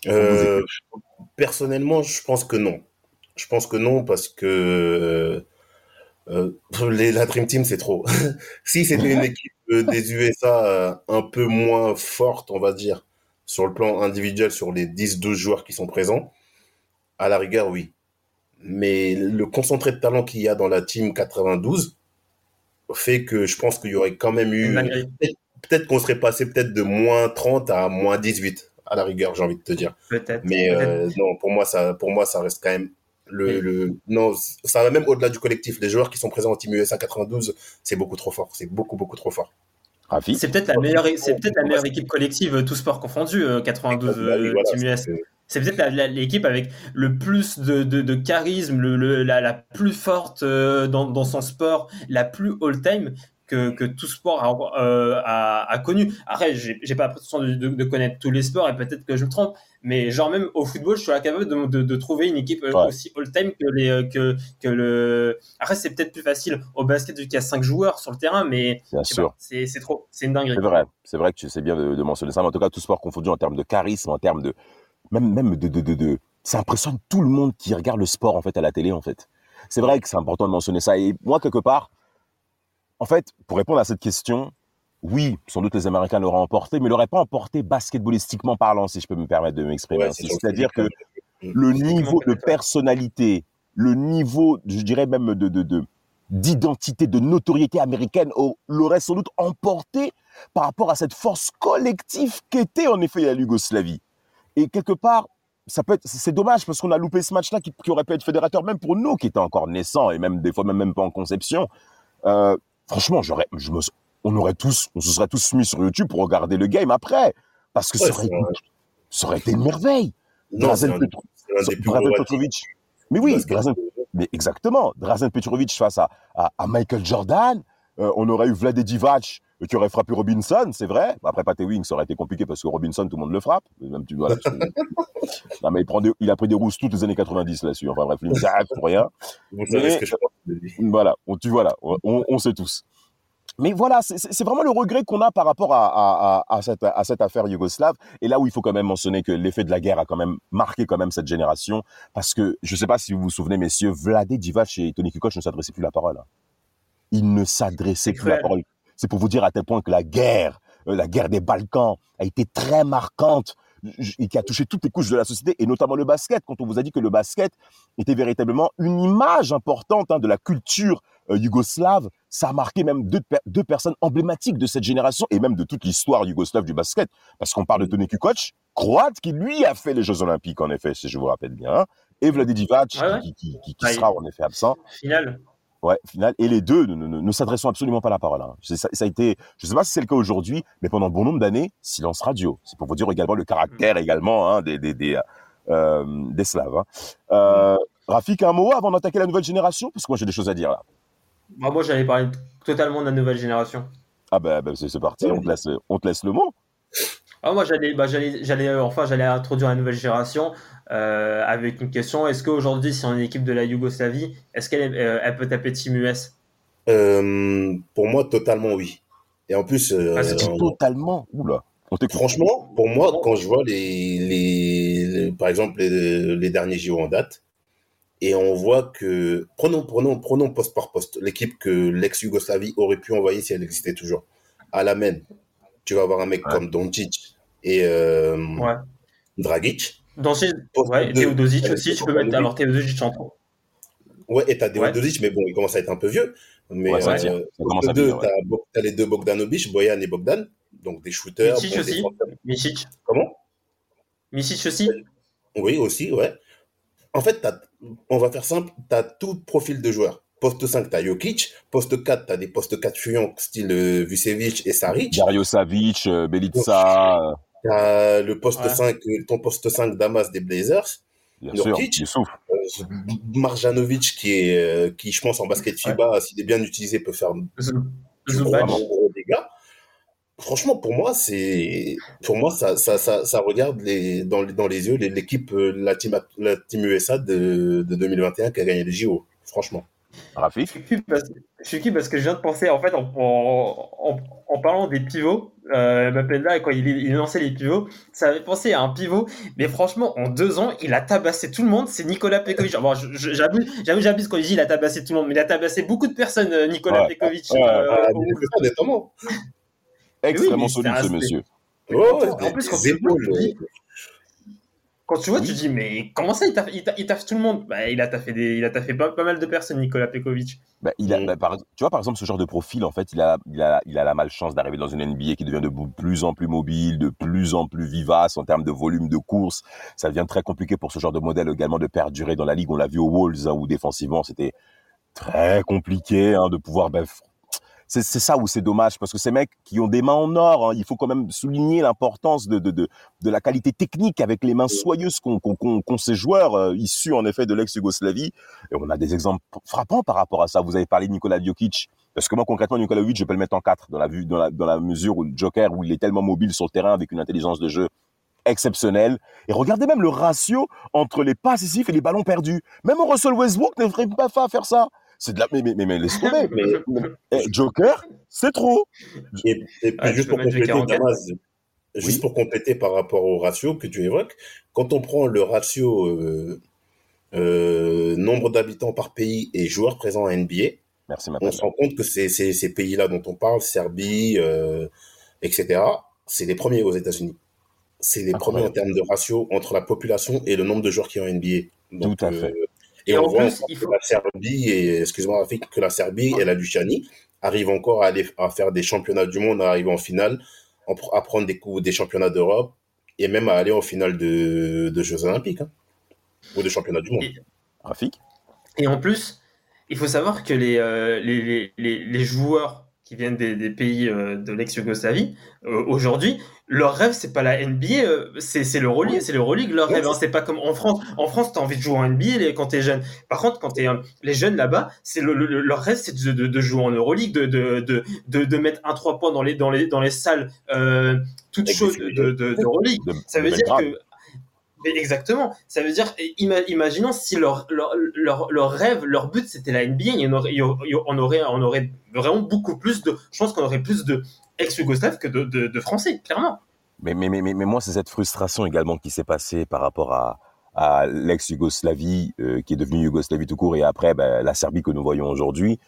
Euh, personnellement, je pense que non. Je pense que non parce que euh, les, la Dream Team, c'est trop. si c'était une équipe euh, des USA euh, un peu moins forte, on va dire, sur le plan individuel, sur les 10-12 joueurs qui sont présents, à la rigueur, oui. Mais le concentré de talent qu'il y a dans la Team 92 fait que je pense qu'il y aurait quand même eu... Peut-être qu'on serait passé peut-être de moins 30 à moins 18, à la rigueur, j'ai envie de te dire.
Peut-être.
Mais euh, non, pour moi, ça, pour moi, ça reste quand même le, le non, ça va même au-delà du collectif. Les joueurs qui sont présents en Team USA 92, c'est beaucoup trop fort. C'est beaucoup, beaucoup trop fort.
C'est peut-être la meilleure, c'est peut-être la meilleure équipe collective, tout sport confondu, euh, 92
Bah oui,
euh,
voilà,
Team US.
c'est-
C'est peut-être la- la- l'équipe avec le plus de, de, de charisme, le, le- la, la plus forte euh, dans, dans son sport, la plus all-time que, que tout sport a, euh, a, a connu. Après, j'ai pas l'impression de, de, de connaître tous les sports et peut-être que je me trompe, mais genre même au football, je suis capable de, de, de trouver une équipe euh,
Ouais.
aussi all-time que, les, euh, que, que le. Après, c'est peut-être plus facile au basket vu qu'il y a 5 joueurs sur le terrain, mais c'est trop, c'est une dinguerie.
C'est vrai, c'est vrai que tu sais bien de, mentionner ça, mais en tout cas, tout sport confondu en termes de charisme, en termes de. Même, même de, de ça impressionne tout le monde qui regarde le sport, en fait, à la télé, en fait. C'est vrai que c'est important de mentionner ça. Et moi, quelque part, en fait, pour répondre à cette question, oui, sans doute les Américains l'auraient emporté, mais l'auraient pas emporté basketballistiquement parlant, si je peux me permettre de m'exprimer
Ouais,
ainsi. C'est-à-dire que le niveau de personnalité, le niveau, je dirais même de, de, de- d'identité, de notoriété américaine au- l'aurait sans doute emporté par rapport à cette force collective qu'était en effet la Yougoslavie. Et quelque part, ça peut être, c'est dommage parce qu'on a loupé ce match-là qui, qui aurait pu être fédérateur même pour nous qui étaient encore naissants et même des fois même, même pas en conception. Euh, franchement, j'aurais, je me, on aurait tous, on se serait tous mis sur YouTube pour regarder le game après parce que
Ouais,
ça, aurait, ça été une merveille.
Non,
Drazen
un,
Petro- Petrovic. Mais oui. Drazen, mais exactement. Drazen Petrovic face à, à, à Michael Jordan. Euh, on aurait eu Vlade Divac qui aurait frappé Robinson, c'est vrai. Après, Pat Ewing, ça aurait été compliqué parce que Robinson, tout le monde le frappe. Même, tu, voilà, que- non, mais il, prend des- il a pris des rousses toutes les années 90 là-dessus. Enfin bref, il pour rien. Mais-
que je.
Voilà, on, tu vois là, on, on sait tous. Mais voilà, c'est- vraiment le regret qu'on a par rapport à, à, à, à cette, à cette affaire yougoslave. Et là où il faut quand même mentionner que l'effet de la guerre a quand même marqué quand même cette génération. Parce que, je ne sais pas si vous vous souvenez, messieurs, Vlade Divac et Tony Kukoc ne s'adressaient plus la parole. hein. Ils ne s'adressaient plus la parole. C'est pour vous dire à tel point que la guerre, euh, la guerre des Balkans, a été très marquante et qui a touché toutes les couches de la société, et notamment le basket. Quand on vous a dit que le basket était véritablement une image importante hein, de la culture euh, yougoslave, ça a marqué même deux, deux personnes emblématiques de cette génération et même de toute l'histoire yougoslave du basket. Parce qu'on parle de Toni Kukoc, croate, qui lui a fait les Jeux Olympiques, en effet, si je vous rappelle bien, hein, et Vlade Divac,
Ouais, ouais.
qui, qui- qui- sera en effet absent.
Final.
Ouais, final. Et les deux ne, ne, ne- s'adressent absolument pas la parole. Hein. Ça, ça a été, je sais pas si c'est le cas aujourd'hui, mais pendant bon nombre d'années, silence radio. C'est pour vous dire également le caractère également hein, des, des, des, euh, des Slaves. Hein. Euh, Rafik, un mot avant d'attaquer la nouvelle génération? Parce que moi j'ai des choses à dire là.
Bah, moi, j'allais parler totalement de la nouvelle génération.
Ah ben ben, c'est c'est parti, on te, laisse, on te laisse le mot.
Ah, moi, j'allais, bah, j'allais, j'allais, euh, enfin, j'allais introduire la nouvelle génération euh, avec une question. Est-ce qu'aujourd'hui, si on est une équipe de la Yougoslavie, est-ce qu'elle euh, elle peut taper Team US
Euh, pour moi, totalement oui. Et en plus, euh,
Ah,
totalement. Oula,
franchement, pour moi, quand je vois les, les, les- par exemple les, les derniers JO en date, et on voit que prenons prenons prenons poste par poste l'équipe que l'ex-Yougoslavie aurait pu envoyer si elle existait toujours. À la main, tu vas avoir un mec
Ouais.
comme Doncic et euh,
Ouais.
Dragic. Poste
Ouais, Teodosic aussi, tu peux mettre. Alors, Teodosic en trop.
Ouais, et t'as
Ouais.
Deodosic, mais bon, il commence à être un peu vieux. Mais
Ouais, ça
euh.
Ça
deux, t'as t'as les deux Bogdanovic, Boyan et Bogdan, donc des shooters. Bons
aussi. Micic.
Comment?
Micic aussi?
Oui, aussi, ouais. En fait, t'as- on va faire simple, tu as tout profil de joueur. Poste 5, tu as Jokic. Poste 4, tu as des postes 4 fuyants, style euh, Vucevic et Saric.
Dario Savic, euh, Belica, euh,
Tu as le poste
Ouais.
5, euh, ton poste 5 Damas des Blazers.
bien sûr.
Euh, Marjanovic, qui, est, euh, qui, je pense, en basket FIBA, s'il est bien utilisé, peut faire gros dégâts. Franchement, pour moi, c'est, pour moi, ça, ça, ça, ça regarde les, dans, les- dans les yeux l'équipe, la team, la team USA de, de 2021 qui a gagné les JO. Franchement.
Rafik.
Je suis qui parce, je suis qui parce que je viens de penser, en fait, en, en, en, en parlant des pivots, euh, Mapenda, quand il, il lançait les pivots, ça avait pensé à un pivot, mais franchement, en deux ans, il a tabassé tout le monde, c'est Nicolas Pekovic. Bon, je- je- j'abuse, j'abuse, j'abuse quand il dit il a tabassé tout le monde, mais il a tabassé beaucoup de personnes, euh, Nicolas
Ouais.
Pekovic.
Ouais.
euh.
Extrêmement solide ce monsieur.
Ouais,
En plus, quand
épaules,
dis- Quand tu vois, tu dis, mais comment ça, il taffe, il taffe- il taffe tout le monde? Bah, Il a taffé, des, il a taffé pas, pas mal de personnes, Nicolas Pekovic.
Bah, il a, bah, par- tu vois, par exemple, ce genre de profil, en fait, il a, il a, il a la malchance d'arriver dans une NBA qui devient de plus en plus mobile, de plus en plus vivace en termes de volume de course. Ça devient très compliqué pour ce genre de modèle également de perdurer dans la ligue. On l'a vu aux Wolves, hein, où défensivement, c'était très compliqué hein, de pouvoir. C'est c'est ça où c'est dommage, parce que ces mecs qui ont des mains en or, hein, il faut quand même souligner l'importance de, de, de, de la qualité technique avec les mains soyeuses qu'ont qu'ont ces joueurs euh, issus en effet de l'ex-Yougoslavie. Et on a des exemples frappants par rapport à ça. Vous avez parlé de Nikola Jokic. Parce que moi, concrètement, Nikola Jokic, je peux le mettre en 4 dans la, vue, dans la, dans la mesure où le Joker, où il est tellement mobile sur le terrain avec une intelligence de jeu exceptionnelle. Et regardez même le ratio entre les passes décisives et les ballons perdus. Même Russell Westbrook ne ferait pas à faire ça. C'est de la... Mais, mais, mais, mais laisse tomber.
Mais,
Mais- eh, Joker, c'est trop.
et, et puis
Ouais,
juste pour compléter. Damas, juste pour compléter par rapport au ratio que tu évoques, quand on prend le ratio euh, euh, nombre d'habitants par pays et joueurs présents en NBA,
Merci,
on se rend compte que ces, ces, ces pays-là dont on parle, Serbie, euh, etc., c'est les premiers aux États-Unis. C'est les premiers en termes de ratio entre la population et le nombre de joueurs qui ont NBA. Donc,
Tout à fait.
Et,
Et
on
en
voit
plus, il
que
faut-
la Serbie, et excuse-moi, que la Serbie et la Luciani arrivent encore à aller à faire des championnats du monde, à arriver en finale, à prendre des coups des championnats d'Europe et même à aller en finale de, de Jeux Olympiques hein, ou de championnats du monde.
Et-
Rafik
Et en plus, il faut savoir que les, euh, les, les, les, les joueurs qui viennent des, des pays euh, de l'ex-Yougoslavie, euh, aujourd'hui, leur rêve, c'est pas la NBA, euh, c'est l'Euroleague, c'est l'Euroleague, leur rêve. hein. c'est pas comme en France. En France, t'as envie de jouer en NBA les- quand t'es jeune. Par contre, quand t'es euh, les jeunes là-bas, c'est le, le- leur rêve, c'est de, de, de jouer en Euroleague, de, de, de, de, mettre un trois points dans les, dans les, dans les salles euh, toutes chaudes
des
de, de, d'Euroleague. Ça veut dire que mais exactement. Ça veut dire, ima- imaginons si leur, leur, leur, rêve, leur but, c'était la NBA, on, aurait, on aurait vraiment beaucoup plus de. Je pense qu'on aurait plus de ex-Yougoslaves que de Français, clairement.
Mais, mais, mais, mais, mais moi, c'est cette frustration également qui s'est passée par rapport à, à l'ex-Yougoslavie, euh, qui est devenue Yougoslavie tout court, et après ben, la Serbie que nous voyons aujourd'hui.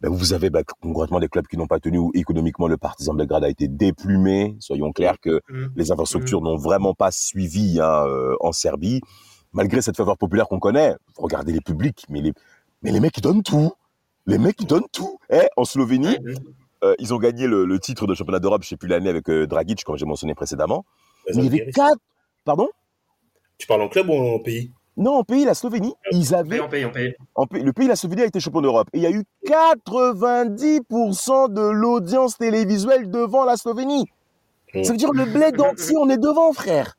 Ben, vous avez ben, concrètement des clubs qui n'ont pas tenu où économiquement le Partizan Belgrade a été déplumé. Soyons clairs que
Mm.
les infrastructures n'ont vraiment pas suivi hein, euh, en Serbie, malgré cette faveur populaire qu'on connaît. Regardez les publics, mais les, mais les mecs ils donnent tout. Les mecs ils donnent tout. Eh, en Slovénie,
Mm.
euh, ils ont gagné le, le titre de championnat d'Europe, je sais plus l'année avec euh, Dragic, comme j'ai mentionné précédemment. Mais il y avait quatre. Pardon?
Tu parles en club ou en pays?
Non, en pays, la Slovénie, ils
On
avaient
on paye.
en pays- le pays, la Slovénie a été champion d'Europe. Et il y a eu 90% de l'audience télévisuelle devant la Slovénie. Ça veut dire le bled entier, on est devant, frère.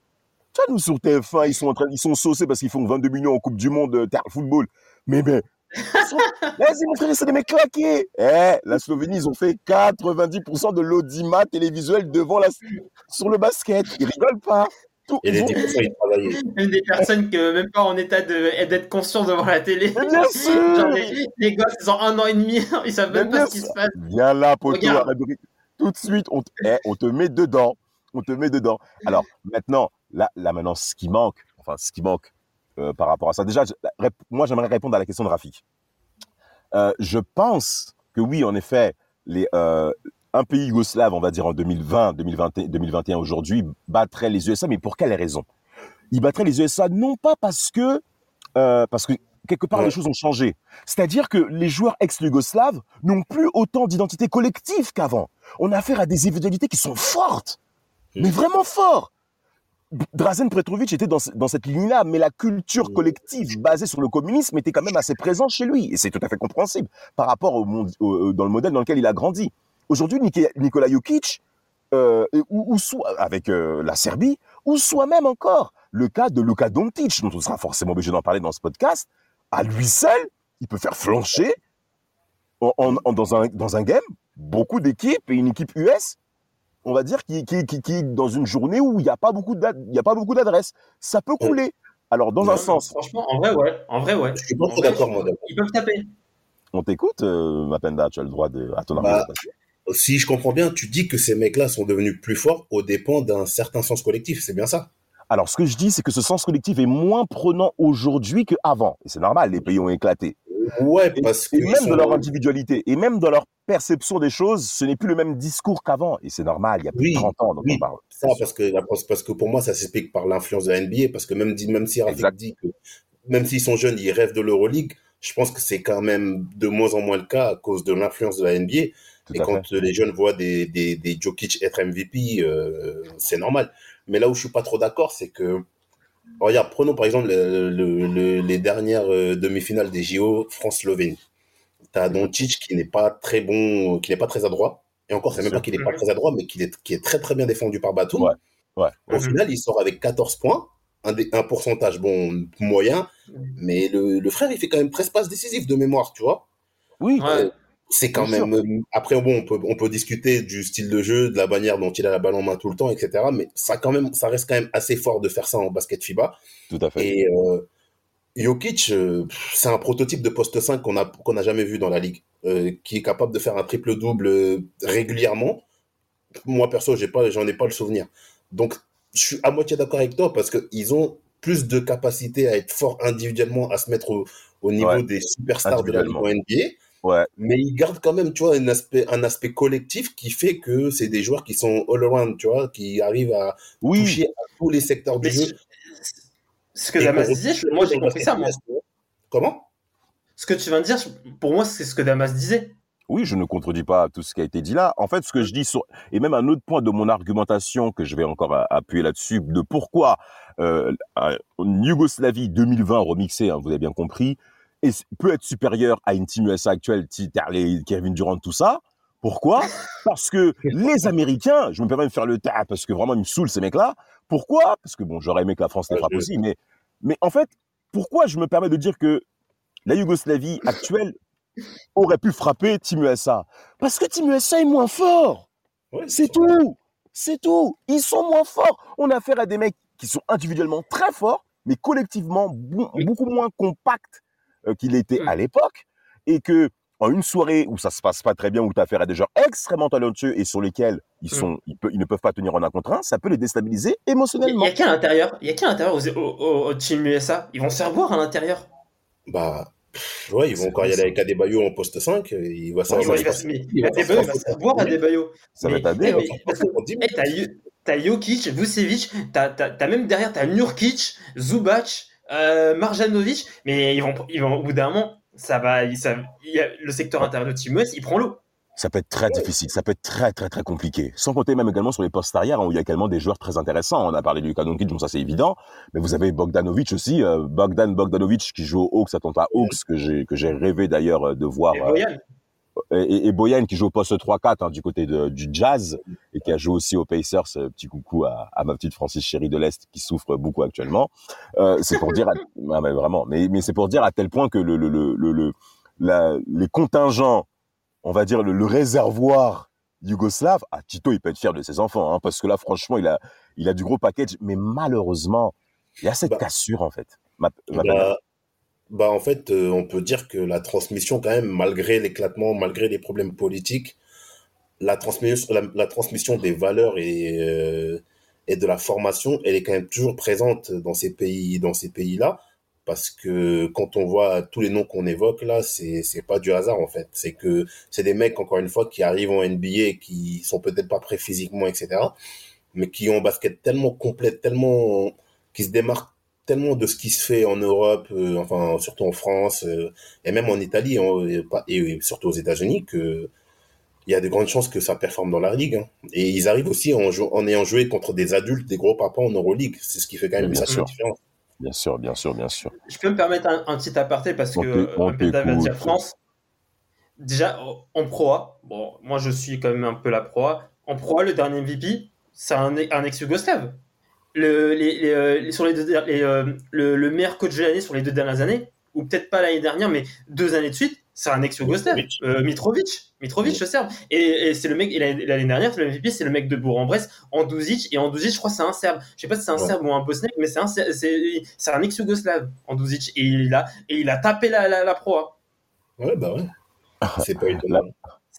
Tu vois, nous sur TF1, ils sont en train, ils sont saucés parce qu'ils font 22 millions en Coupe du Monde de terre football. Mais ben, ils sont- vas-y mon frère, c'est des mecs claqués. Eh, la Slovénie, ils ont fait 90% de l'audimat télévisuel devant la, sur le basket. Ils rigolent pas. Tout-
Et
ils
les
ont-
10%, ils travaillaient.
Même des personnes que même pas en état de- d'être conscients devant la télé.
Mais bien sûr.
Genre les, les gosses, ils ont un an et demi, ils savent même pas ce qui se passe.
Viens là, poteau. Tout de suite, on, te- eh, on te met dedans. On te met dedans. Alors, maintenant, là, là maintenant, ce qui manque, enfin, ce qui manque euh, par rapport à ça, déjà, je- moi, j'aimerais répondre à la question de Rafik. Euh, je pense que oui, en effet, les, euh, un pays yougoslave, on va dire en 2020, 2021, 2021 aujourd'hui, battrait les USA, mais pour quelle raison? Il battrait les USA non pas parce que, euh, parce que quelque part
Ouais.
les choses ont changé. C'est-à-dire que les joueurs ex-yougoslaves n'ont plus autant d'identité collective qu'avant. On a affaire à des individualités qui sont fortes, mais vraiment fortes. Drazen Petrovic était dans, dans cette ligne-là, mais la culture collective basée sur le communisme était quand même assez présente chez lui, et c'est tout à fait compréhensible par rapport au monde, au- dans le modèle dans lequel il a grandi. Aujourd'hui, Nikola Jokic, euh, ou, ou soit avec euh, la Serbie, ou soit même encore le cas de Luka Doncic, dont on sera forcément obligé d'en parler dans ce podcast, à lui seul, il peut faire flancher en- en- en- dans, un, dans un game beaucoup d'équipes et une équipe US, on va dire, qui, qui, qui, qui est dans une journée où il n'y a pas beaucoup d'adresses. Ça peut couler. Alors, dans
Non,
un sens,
Franchement, en vrai, ouais. En vrai, ouais.
Je suis pas d'accord, moi.
Ils peuvent taper.
on t'écoute, euh, Mapenda, tu as le droit de, à ton
Bah,
argumentation.
Si je comprends bien, tu dis que ces mecs-là sont devenus plus forts au dépend d'un certain sens collectif, c'est bien ça?
Alors, ce que je dis, c'est que ce sens collectif est moins prenant aujourd'hui qu'avant. Et c'est normal, les pays ont éclaté.
Ouais,
Et,
parce que
et même
sont-
de leur individualité, et même dans leur perception des choses, ce n'est plus le même discours qu'avant. Et c'est normal, il y a plus
Oui,
de 30 ans dont
oui.
on parle.
ça parce que parce que pour moi ça s'explique par l'influence de la NBA parce que même si Rafik dit que même s'ils sont jeunes ils rêvent de l'Euroleague je pense que c'est quand même de moins en moins le cas à cause de l'influence de la NBA
Tout
et
fait.
quand les jeunes voient des des, des Jokic être MVP euh, c'est normal mais là où je suis pas trop d'accord c'est que regarde prenons par exemple le- le- le- les dernières euh, demi-finales des JO France-Slovénie t'as Doncic qui n'est pas très bon qui n'est pas très adroit et encore c'est même pas qu'il n'est pas très adroit mais qu'il est qui est très très bien défendu par Batum
Ouais. Ouais.
au
Mhm.
final, il sort avec 14 points, un, dé- un pourcentage bon moyen, mais le, le frère, il fait quand même 13 passes décisives de mémoire, tu vois.
Oui,
Ouais.
C'est quand
Bien
même. euh, Après, bon, on peut, on peut discuter du style de jeu, de la manière dont il a la balle en main tout le temps, etc. Mais ça, quand même, ça reste quand même assez fort de faire ça en basket FIBA.
tout à fait.
Et euh, Jokic, euh, c'est un prototype de poste 5 qu'on a qu'on n'a jamais vu dans la ligue, euh, qui est capable de faire un triple double régulièrement. Moi perso, j'ai pas, j'en ai pas le souvenir. Donc, je suis à moitié d'accord avec toi parce que ils ont plus de capacité à être forts individuellement, à se mettre au, au niveau
Ouais.
des superstars de la ligue en NBA.
Ouais.
Mais ils gardent quand même, tu vois, un aspect, un aspect collectif qui fait que c'est des joueurs qui sont all around, tu vois, qui arrivent à
Oui,
toucher à tous les secteurs du
Mais
jeu.
ce- que Damas disait, moi j'ai compris ça, moi.
Comment?
Ce que tu viens de dire, pour moi, c'est ce que Damas disait.
Oui, je ne contredis pas tout ce qui a été dit là. En fait, ce que je dis sur et même un autre point de mon argumentation que je vais encore appuyer là-dessus de pourquoi euh, Yougoslavie 2020 remixée, hein, vous avez bien compris, est, peut être supérieure à une Team USA actuelle, Terley, Kevin Durant, tout ça. Pourquoi? Parce que les Américains, je me permets de faire le tas parce que vraiment ils me saoulent ces mecs-là. Pourquoi? Parce que bon, j'aurais aimé que la France les frappe aussi, mais mais en fait, pourquoi je me permets de dire que la Yougoslavie actuelle aurait pu frapper Team USA. Parce que Team USA est moins fort.
Ouais,
C'est tout. C'est tout. Ils sont moins forts. On a affaire à des mecs qui sont individuellement très forts, mais collectivement beaucoup moins compacts qu'il était
Mm.
à l'époque. Et que en une soirée où ça se passe pas très bien, où tu as affaire à des joueurs extrêmement talentueux et sur lesquels ils,
Mm.
sont, ils, pe- ils ne peuvent pas tenir en un contre un, ça peut les déstabiliser
Il
émotionnellement.
y a qui à l'intérieur Il y a qui à l'intérieur au, au, au Team USA Ils vont se faire boire à l'intérieur.
Bah, Ouais, ils vont encore y aller avec Adebayo en poste 5. Il va
Il
savoir ça
il va
se Il
Adebayo, il Adebayo.
Ça va
Mais-
être
On dit,
eh, t'as Jokic, Vucevic, t'as t'as- t'as même derrière, t'as Nurkic, Zubac, euh, Marjanovic, mais ils vont, ils vont, au bout d'un moment, ça va, il- ça, il y a- le secteur intérieur de Team il prend l'eau.
Ça peut être très difficile, ça peut être très très très compliqué. Sans compter même également sur les postes arrière, hein, où il y a également des joueurs très intéressants. On a parlé du Luka Doncic, bon ça c'est évident, mais vous avez Bogdanovic aussi, euh, Bogdan Bogdanovic qui joue aux Hawks, Atlanta Hawks, que j'ai que j'ai rêvé d'ailleurs euh, de voir,
Et
euh, et, et Boyan qui joue au poste 3-4 hein, du côté de, du Jazz et qui a joué aussi aux Pacers. euh, Petit coucou à, à ma petite Francis Chérie de l'Est qui souffre beaucoup actuellement. Euh, c'est pour dire, à- ah, mais vraiment, mais, mais c'est pour dire à tel point que le, le, le, le, le- la- les contingents, on va dire le, le réservoir yougoslave, ah, Tito il peut être fier de ses enfants, hein, parce que là franchement il a, il a du gros package, mais malheureusement il y a cette
Bah.
cassure en fait. Ma- ma-
Bah, bah, en fait, euh, on peut dire que la transmission, quand même, malgré l'éclatement, malgré les problèmes politiques, la transmission, la, transmission des valeurs et, euh, et de la formation, elle est quand même toujours présente dans ces pays, dans ces pays-là. Parce que quand on voit tous les noms qu'on évoque là, c'est c'est pas du hasard en fait. C'est que c'est des mecs encore une fois qui arrivent en NBA, qui sont peut-être pas prêts physiquement, etc. Mais qui ont un basket tellement complet, tellement qui se démarquent tellement de ce qui se fait en Europe, euh, enfin surtout en France euh, et même en Italie hein, et, surtout aux États-Unis que il y a de grandes chances que ça performe dans la ligue. hein. Et ils arrivent aussi en, ayant joué contre des adultes, des gros papas en Euroleague. C'est ce qui fait quand même une
bien
sacrée
sûr.
différence.
Bien sûr, bien sûr, bien sûr.
je peux me permettre un, un petit aparté parce
On
que Penda va dire France. Déjà, en Pro A, bon, moi je suis quand même un peu la Pro A. En Pro A, le dernier MVP, c'est un, un ex-Yougoslave. Le, les, les, euh, les- sur les deux, les, euh, le, le meilleur coach de l'année sur les deux dernières années, ou peut-être pas l'année dernière, mais deux années de suite, c'est un ex-Yougoslave.
Mitrovic.
Euh, Mitrovic. Mitrovic, le Serbe. Et, et c'est le mec, et l'année dernière, le MVP, c'est le mec de Bourg-en-Bresse, Andouzic. Et Andouzic, je crois, que c'est un Serbe. Je sais pas si c'est un
Ouais.
Serbe ou un Bosniaque, mais c'est un, c'est ex-Yougoslave, Andouzic. Et il a, et il a tapé la, la, la Pro A.
Ouais, bah ouais. C'est pas étonnant.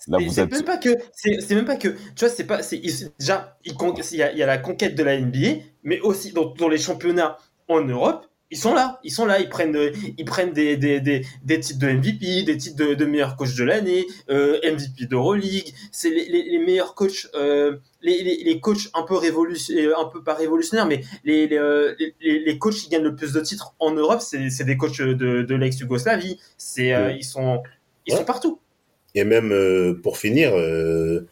Là, vous êtes.
même pas que c'est même pas que tu vois c'est pas c'est déjà il, y, a, il y a la conquête de la NBA mais aussi dans, dans les championnats en Europe ils sont là ils sont là ils prennent euh, ils prennent des, des, des, des titres de MVP des titres de, de meilleur coach de l'année euh, MVP d'Euroleague c'est les, les, les meilleurs coachs euh, les, les, les coachs un peu révolutionnaires un peu pas révolutionnaires mais les, les, euh, coachs qui gagnent le plus de titres en Europe c'est des coachs de, de l'ex-Yougoslavie c'est euh, ils sont ils
Ouais.
sont partout
Et même euh, pour finir, euh,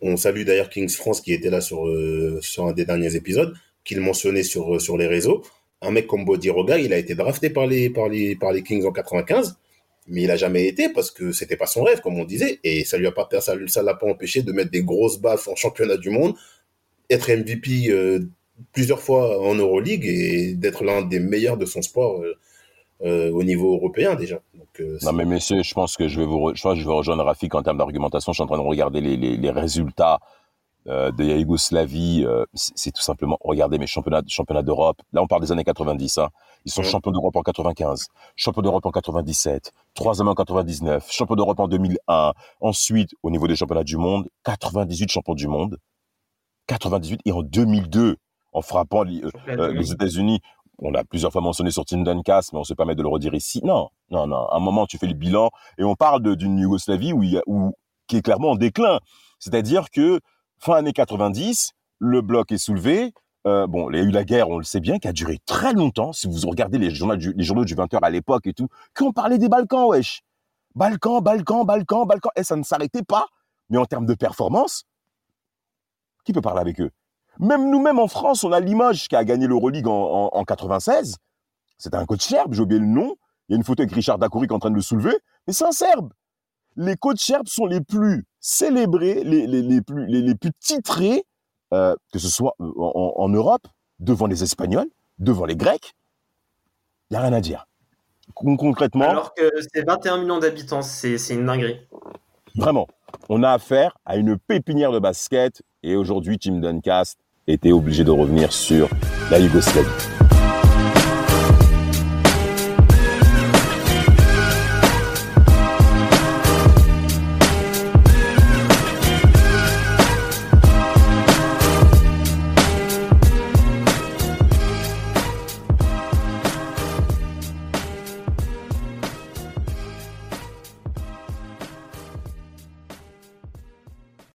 on salue d'ailleurs Kings France qui était là sur, euh, sur un des derniers épisodes, qu'il mentionnait sur, sur les réseaux. Un mec comme Bodiroga, il a été drafté par les, par les, par les Kings en 95, mais il a jamais été parce que c'était pas son rêve, comme on disait, et ça lui a pas, ça, l'a pas empêché de mettre des grosses baffes en championnat du monde, être MVP plusieurs fois en Euroleague et d'être l'un des meilleurs de son sport euh, au niveau européen déjà. Donc, euh,
Non, mais messieurs, je pense que je vais vous, re- je pense que je vais rejoindre Rafik en termes d'argumentation. Je suis en train de regarder les, les, les résultats euh, de la Yougoslavie. euh, c'est tout simplement, regardez mes championnats, championnats d'Europe. Là, on parle des années 90. Hein. Ils sont
Ouais.
champions d'Europe en 95, champions d'Europe en 97, troisième en 99, champions d'Europe en 2001. Ensuite, au niveau des championnats du monde, 98 champions du monde, 98 et en 2002, en frappant euh, euh, les États-Unis. On l'a plusieurs fois mentionné sur Team Duncast, mais on se permet de le redire ici. Non, non, non. À un moment, tu fais le bilan et on parle d'une Yougoslavie a- qui est clairement en déclin. C'est-à-dire que fin années 90, le bloc est soulevé. Euh, bon, il y a eu la guerre, on le sait bien, qui a duré très longtemps. Si vous regardez les journaux du, les journaux du 20h à l'époque et tout, qu'on parlait des Balkans, wesh. Balkans, Balkans, Balkans, Balkans. Et ça ne s'arrêtait pas. Mais en termes de performance, qui peut parler avec eux? Même nous-mêmes en France, on a Limoges qui a gagné l'Euroleague en, en, en 96. C'était un coach serbe, j'ai oublié le nom. Il y a une photo avec Richard Dakouri qui est en train de le soulever, mais c'est un serbe. Les coachs serbes sont les plus célébrés, les, les, les plus, les, les plus titrés, euh, que ce soit en, en- Europe, devant les Espagnols, devant les Grecs. Il n'y a rien à dire. Con- Concrètement,
Alors que c'est 21 millions d'habitants, c'est c'est une dinguerie.
Vraiment, on a affaire à une pépinière de basket et aujourd'hui, Team Duncast était obligé de revenir sur la Yougoslavie.